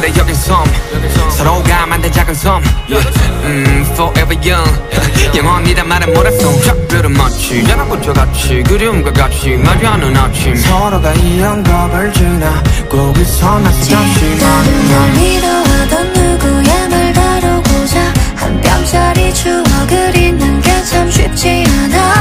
그래 여긴 섬. 서로가 만든 작은 섬. 음, Forever young. 영원이란 말은 뭐랬어. 작별은 마치 연한 구조같이 그리움과 같이 마주하는 아침. 서로가 이런 겁을 주나 거기서 만났지만 널 미워하던 누구의 말 다루고자 한 뼘짜리 추억을 잊는 게 참 쉽지 않아.